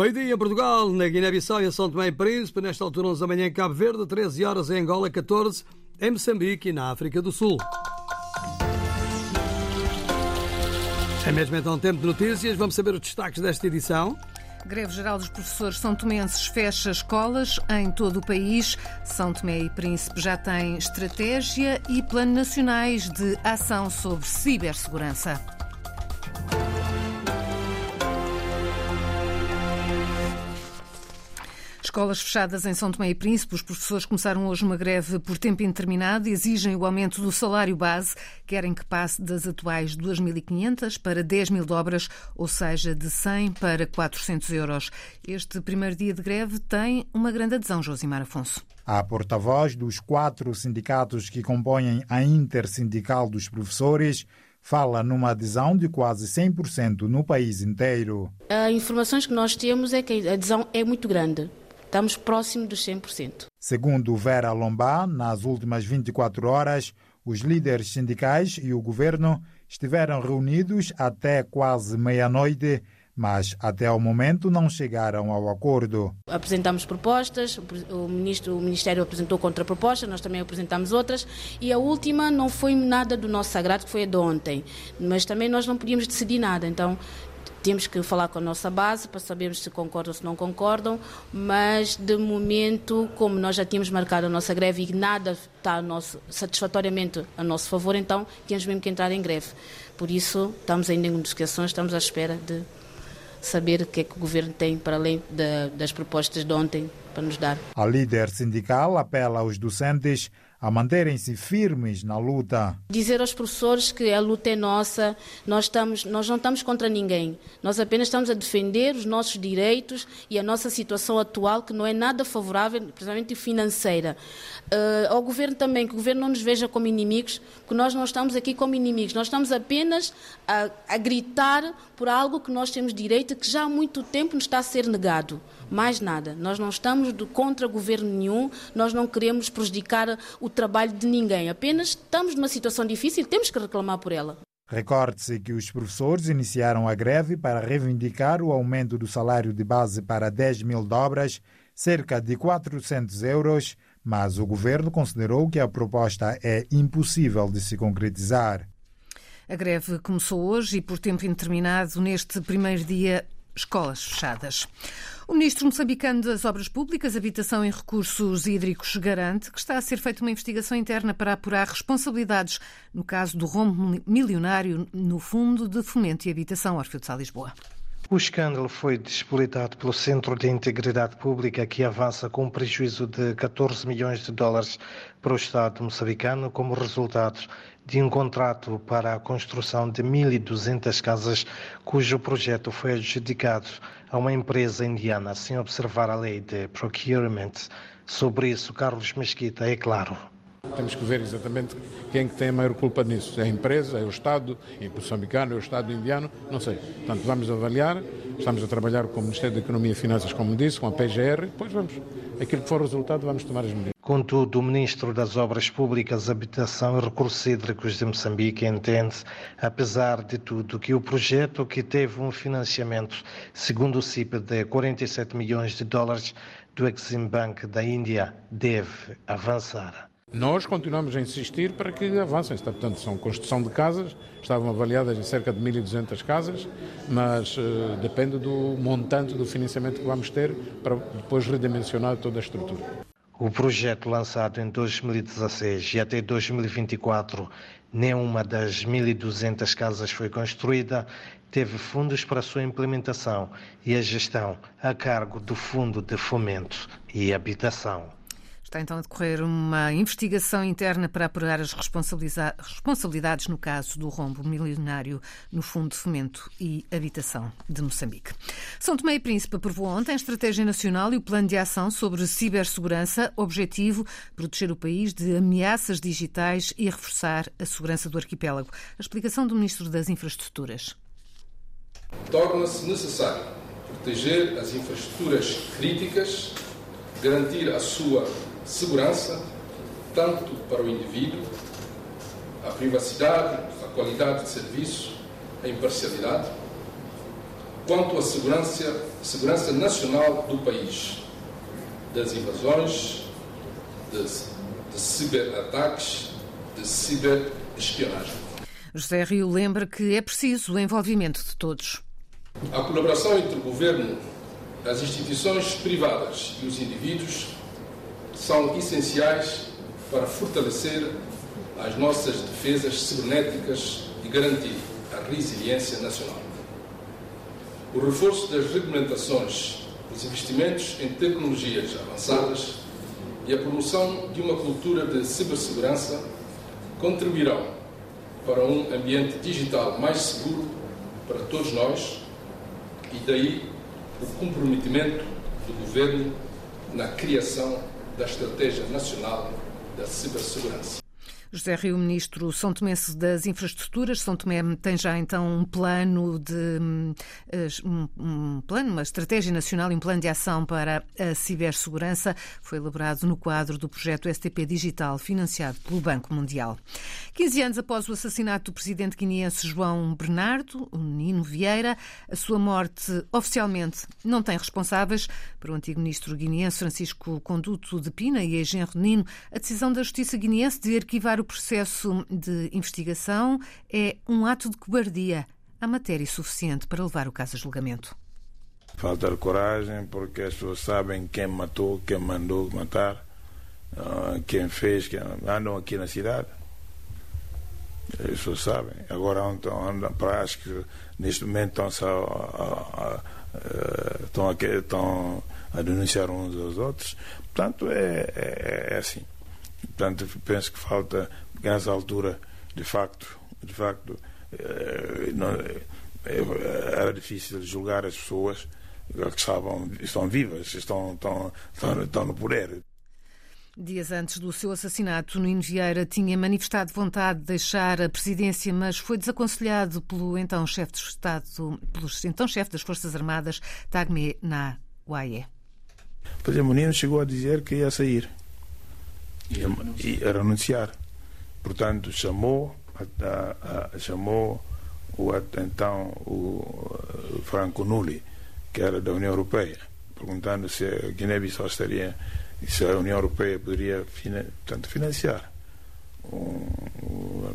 Meio-dia em Portugal, na Guiné-Bissau e São Tomé e Príncipe, nesta altura 11 da manhã em Cabo Verde, 13 horas em Angola, 14 em Moçambique e na África do Sul. É mesmo então tempo de notícias, vamos saber os destaques desta edição. Greve Geral dos Professores São Tomenses fecha escolas em todo o país. São Tomé e Príncipe já tem estratégia e plano nacionais de ação sobre cibersegurança. Escolas fechadas em São Tomé e Príncipe. Os professores começaram hoje uma greve por tempo indeterminado e exigem o aumento do salário base. Querem que passe das atuais 2.500 para 10 mil dobras, ou seja, de 100 para 400 euros. Este primeiro dia de greve tem uma grande adesão, Josimar Afonso. A porta-voz dos quatro sindicatos que compõem a Intersindical dos Professores fala numa adesão de quase 100% no país inteiro. As informações que nós temos é que a adesão é muito grande. Estamos próximo dos 100%. Segundo Vera Lombá, nas últimas 24 horas, os líderes sindicais e o governo estiveram reunidos até quase meia-noite, mas até ao momento não chegaram ao acordo. Apresentamos propostas, o, ministro, o Ministério apresentou contrapropostas, nós também apresentamos outras, e a última não foi nada do nosso sagrado, que foi a de ontem, mas também nós não podíamos decidir nada, então temos que falar com a nossa base para sabermos se concordam ou se não concordam, mas de momento, como nós já tínhamos marcado a nossa greve e nada está a nosso, satisfatoriamente a nosso favor, então temos mesmo que entrar em greve. Por isso, estamos ainda em negociações, estamos à espera de saber o que é que o governo tem para além de, das propostas de ontem para nos dar. A líder sindical apela aos docentes a manterem-se firmes na luta. Dizer aos professores que a luta é nossa, nós, estamos, nós não estamos contra ninguém, nós apenas estamos a defender os nossos direitos e a nossa situação atual, que não é nada favorável, principalmente financeira. Uh, ao governo também, que o governo não nos veja como inimigos, que nós não estamos aqui como inimigos, nós estamos apenas a, a gritar por algo que nós temos direito, que já há muito tempo nos está a ser negado. Mais nada. Nós não estamos contra governo nenhum, nós não queremos prejudicar o trabalho de ninguém. Apenas estamos numa situação difícil e temos que reclamar por ela. Recorde-se que os professores iniciaram a greve para reivindicar o aumento do salário de base para 10 mil dobras, cerca de 400 euros, mas o governo considerou que a proposta é impossível de se concretizar. A greve começou hoje e por tempo indeterminado neste primeiro dia escolas fechadas. O ministro moçambicano das Obras Públicas, Habitação e Recursos Hídricos garante que está a ser feita uma investigação interna para apurar responsabilidades no caso do rombo milionário no Fundo de Fomento e Habitação, Orfeu de Sá, Lisboa. O escândalo foi despolitado pelo Centro de Integridade Pública, que avança com um prejuízo de 14 milhões de dólares para o Estado moçambicano como resultado de um contrato para a construção de 1.200 casas, cujo projeto foi adjudicado a uma empresa indiana, sem observar a lei de procurement. Sobre isso, Carlos Mesquita é claro. Temos que ver exatamente quem tem a maior culpa nisso. É a empresa, é o Estado, é o moçambicano, é o Estado indiano, não sei. Portanto, vamos avaliar, estamos a trabalhar com o Ministério da Economia e Finanças, como disse, com a PGR, depois vamos, aquilo que for resultado, vamos tomar as medidas. Contudo, o Ministro das Obras Públicas, Habitação e Recursos Hídricos de Moçambique entende, apesar de tudo, que o projeto que teve um financiamento, segundo o CIP, de 47 milhões de dólares do Exim Bank da Índia, deve avançar. Nós continuamos a insistir para que avancem. Portanto, são construção de casas, estavam avaliadas em cerca de 1.200 casas, mas uh, depende do montante do financiamento que vamos ter para depois redimensionar toda a estrutura. O projeto lançado em 2016 e até 2024, nenhuma das 1.200 casas foi construída, teve fundos para sua implementação e a gestão a cargo do Fundo de Fomento e Habitação. Está então a decorrer uma investigação interna para apurar as responsabilidades no caso do rombo milionário no Fundo de Fomento e Habitação de Moçambique. São Tomé e Príncipe aprovou ontem a Estratégia Nacional e o Plano de Ação sobre Cibersegurança, objetivo proteger o país de ameaças digitais e reforçar a segurança do arquipélago. A explicação do Ministro das Infraestruturas. Torna-se necessário proteger as infraestruturas críticas, garantir a sua segurança, tanto para o indivíduo, a privacidade, a qualidade de serviço, a imparcialidade, quanto à segurança, segurança nacional do país, das invasões, de, de ciberataques, de ciberespionagem. José Rio lembra que é preciso o envolvimento de todos. A colaboração entre o governo, as instituições privadas e os indivíduos são essenciais para fortalecer as nossas defesas cibernéticas e garantir a resiliência nacional. O reforço das regulamentações, os investimentos em tecnologias avançadas e a promoção de uma cultura de cibersegurança contribuirão para um ambiente digital mais seguro para todos nós e daí o comprometimento do Governo na criação da Estratégia Nacional da Cibersegurança. José Rio, Ministro São Tomense das Infraestruturas. São Tomé tem já então um plano de eh, um, um plano, uma estratégia nacional e um plano de ação para a cibersegurança. Foi elaborado no quadro do projeto STP Digital, financiado pelo Banco Mundial. 15 anos após o assassinato do presidente guineense João Bernardo, o Nino Vieira, a sua morte oficialmente não tem responsáveis. Para o antigo ministro guineense Francisco Conduto de Pina e ex-genro Nino, a decisão da Justiça guineense de arquivar o processo de investigação é um ato de cobardia. Há matéria suficiente para levar o caso a julgamento. Falta coragem, porque as pessoas sabem quem matou, quem mandou matar, ah, quem fez, quem andam aqui na cidade. As pessoas sabem. Agora andam, andam para acho que neste momento estão, só, a, a, a, estão, a, estão a denunciar uns aos outros. Portanto, é, é, é assim. Portanto, penso que falta, nessa altura, de facto, de facto, eh, não, eh, era difícil julgar as pessoas que estavam, estão vivas, estão, estão, estão, estão no poder. Dias antes do seu assassinato, Nuno Vieira tinha manifestado vontade de deixar a presidência, mas foi desaconselhado pelo então chefe de Estado, pelo então chefe das Forças Armadas, Tagme Na Uaie. Pois é, Menino chegou a dizer que ia sair e a renunciar. Portanto, chamou, a, a, chamou o, então o Franco Nulli, que era da União Europeia, perguntando se a Guiné-Bissau estaria, se a União Europeia poderia portanto, financiar um, um,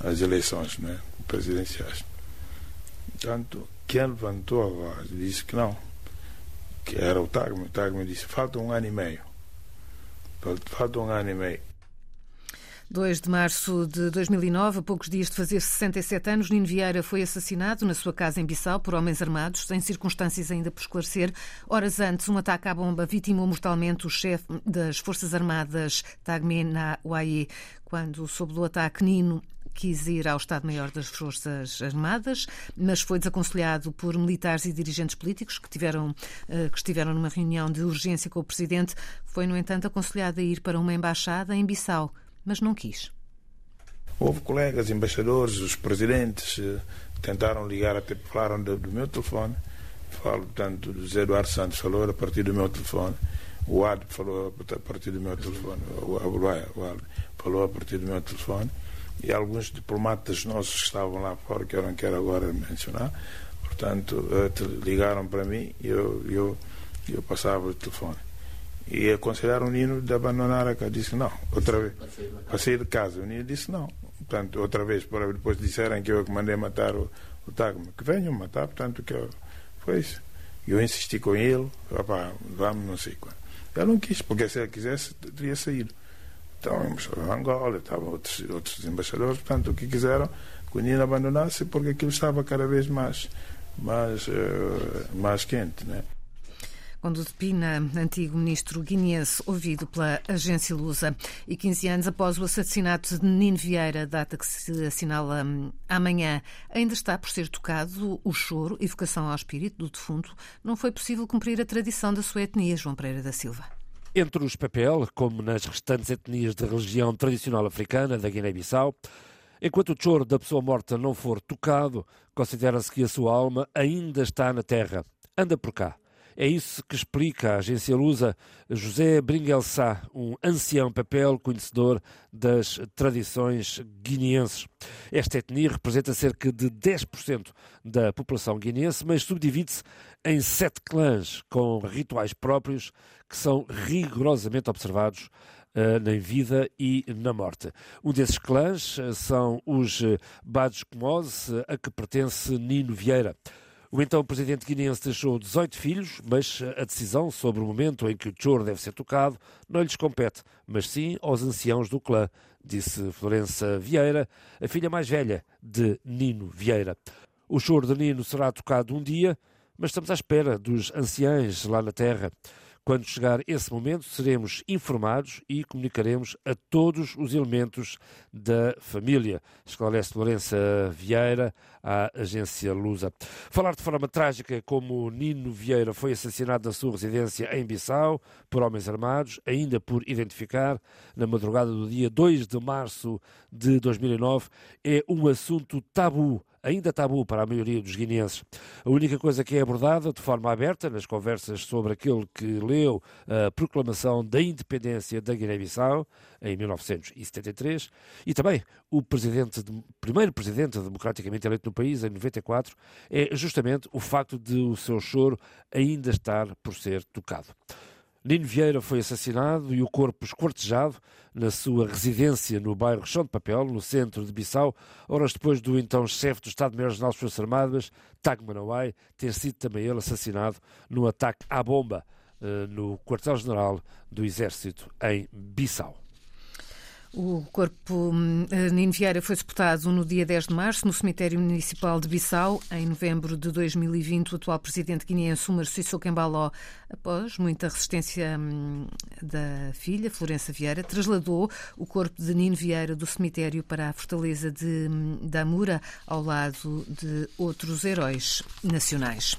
as eleições né, presidenciais. Portanto, quem levantou a voz disse que não, que era o Tagme. O Tagme disse: falta um ano e meio falta um ano e meio. 2 de março de 2009, a poucos dias de fazer 67 anos, Nino Vieira foi assassinado na sua casa em Bissau por homens armados, em circunstâncias ainda por esclarecer. Horas antes, um ataque à bomba vitimou mortalmente o chefe das Forças Armadas, Tagme Na Uaie. Quando soube do ataque, Nino quis ir ao Estado-Maior das Forças Armadas, mas foi desaconselhado por militares e dirigentes políticos que, tiveram, eh, que estiveram numa reunião de urgência com o Presidente. Foi, no entanto, aconselhado a ir para uma embaixada em Bissau, mas não quis. Houve colegas, embaixadores, os presidentes eh, tentaram ligar, até falaram do, do meu telefone. Falo, portanto, o José Eduardo Santos falou a partir do meu telefone. O Ad falou a partir do meu telefone. O Abulai falou a partir do meu telefone e alguns diplomatas nossos que estavam lá fora, que eu não quero agora mencionar, portanto, eh, ligaram para mim e eu, eu, eu passava o telefone. E aconselharam o Nino de abandonar a casa. Disse não, outra vez. Para sair de casa. O Nino disse não. Portanto, outra vez, para depois disserem que eu que mandei matar o, o Tagma. Que venham matar, portanto, que eu, foi isso. Eu insisti com ele, rapaz, vamos, não sei quando. Ele não quis, porque se ele quisesse, teria saído. Então, o embaixador Angola, estavam outros, outros embaixadores, portanto, o que quiseram que o abandonasse, porque aquilo estava cada vez mais, mais, uh, mais quente, né? Quando Pina, antigo ministro guineense, ouvido pela agência Lusa, e 15 anos após o assassinato de Nino Vieira, data que se assinala hum, amanhã, ainda está por ser tocado o choro, evocação ao espírito do defunto, não foi possível cumprir a tradição da sua etnia, João Pereira da Silva. Entre os papel, como nas restantes etnias de religião tradicional africana da Guiné-Bissau, enquanto o choro da pessoa morta não for tocado, considera-se que a sua alma ainda está na terra. Anda por cá. É isso que explica a agência Lusa José Bringuelsá, um ancião papel conhecedor das tradições guineenses. Esta etnia representa cerca de 10% da população guineense, mas subdivide-se em sete clãs com rituais próprios que são rigorosamente observados uh, na vida e na morte. Um desses clãs uh, são os uh, a que pertence Nino Vieira. O então presidente guineense deixou 18 filhos, mas a decisão sobre o momento em que o choro deve ser tocado não lhes compete, mas sim aos anciãos do clã, disse Florença Vieira, a filha mais velha de Nino Vieira. O choro de Nino será tocado um dia, mas estamos à espera dos anciães lá na terra. Quando chegar esse momento, seremos informados e comunicaremos a todos os elementos da família, esclarece Lourença Vieira à agência Lusa. Falar de forma trágica como Nino Vieira foi assassinado na sua residência em Bissau por homens armados, ainda por identificar, na madrugada do dia 2 de março de 2009, é um assunto tabu ainda tabu para a maioria dos guineenses. A única coisa que é abordada de forma aberta nas conversas sobre aquele que leu a proclamação da independência da Guiné-Bissau em 1973 e também o presidente, primeiro presidente democraticamente eleito no país em 94 é justamente o facto de o seu choro ainda estar por ser tocado. Nino Vieira foi assassinado e o corpo esquartejado na sua residência no bairro Chão de Papel, no centro de Bissau, horas depois do então chefe do Estado-Maior-General das Forças Armadas, Tag Manawai, ter sido também ele assassinado no ataque à bomba eh, no quartel-general do Exército em Bissau. O corpo uh, Nino Vieira foi sepultado no dia 10 de março no cemitério municipal de Bissau. Em novembro de 2020, o atual presidente guineense Umar Sissoko Embaló, após muita resistência um, da filha, Florença Vieira, trasladou o corpo de Nino Vieira do cemitério para a fortaleza de hum, Damura, ao lado de outros heróis nacionais.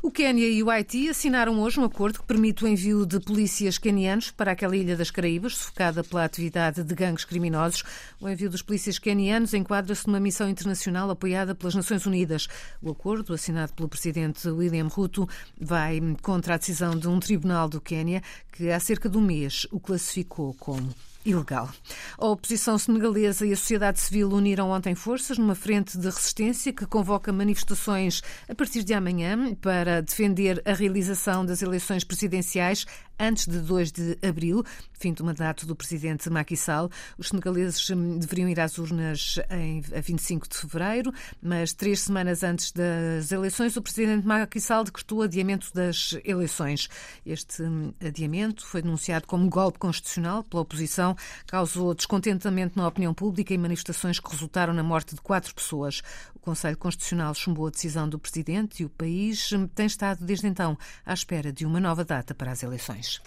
O Quênia e o Haiti assinaram hoje um acordo que permite o envio de polícias quenianos para aquela ilha das Caraíbas, sufocada pela atividade de gangues criminosos. O envio dos polícias quenianos enquadra-se numa missão internacional apoiada pelas Nações Unidas. O acordo, assinado pelo presidente William Ruto, vai contra a decisão de um tribunal do Quênia que há cerca de um mês o classificou como ilegal. A oposição senegalesa e a sociedade civil uniram ontem forças numa frente de resistência que convoca manifestações a partir de amanhã para defender a realização das eleições presidenciais antes de 2 de abril, fim do mandato do presidente Macky Sall. Os senegaleses deveriam ir às urnas em, a 25 de fevereiro, mas três semanas antes das eleições, o presidente Macky Sall decretou adiamento das eleições. Este hum, adiamento foi denunciado como golpe constitucional pela oposição, causou descontentamento na opinião pública e manifestações que resultaram na morte de quatro pessoas. O Conselho Constitucional chumbou a decisão do presidente e o país tem estado desde então à espera de uma nova data para as eleições.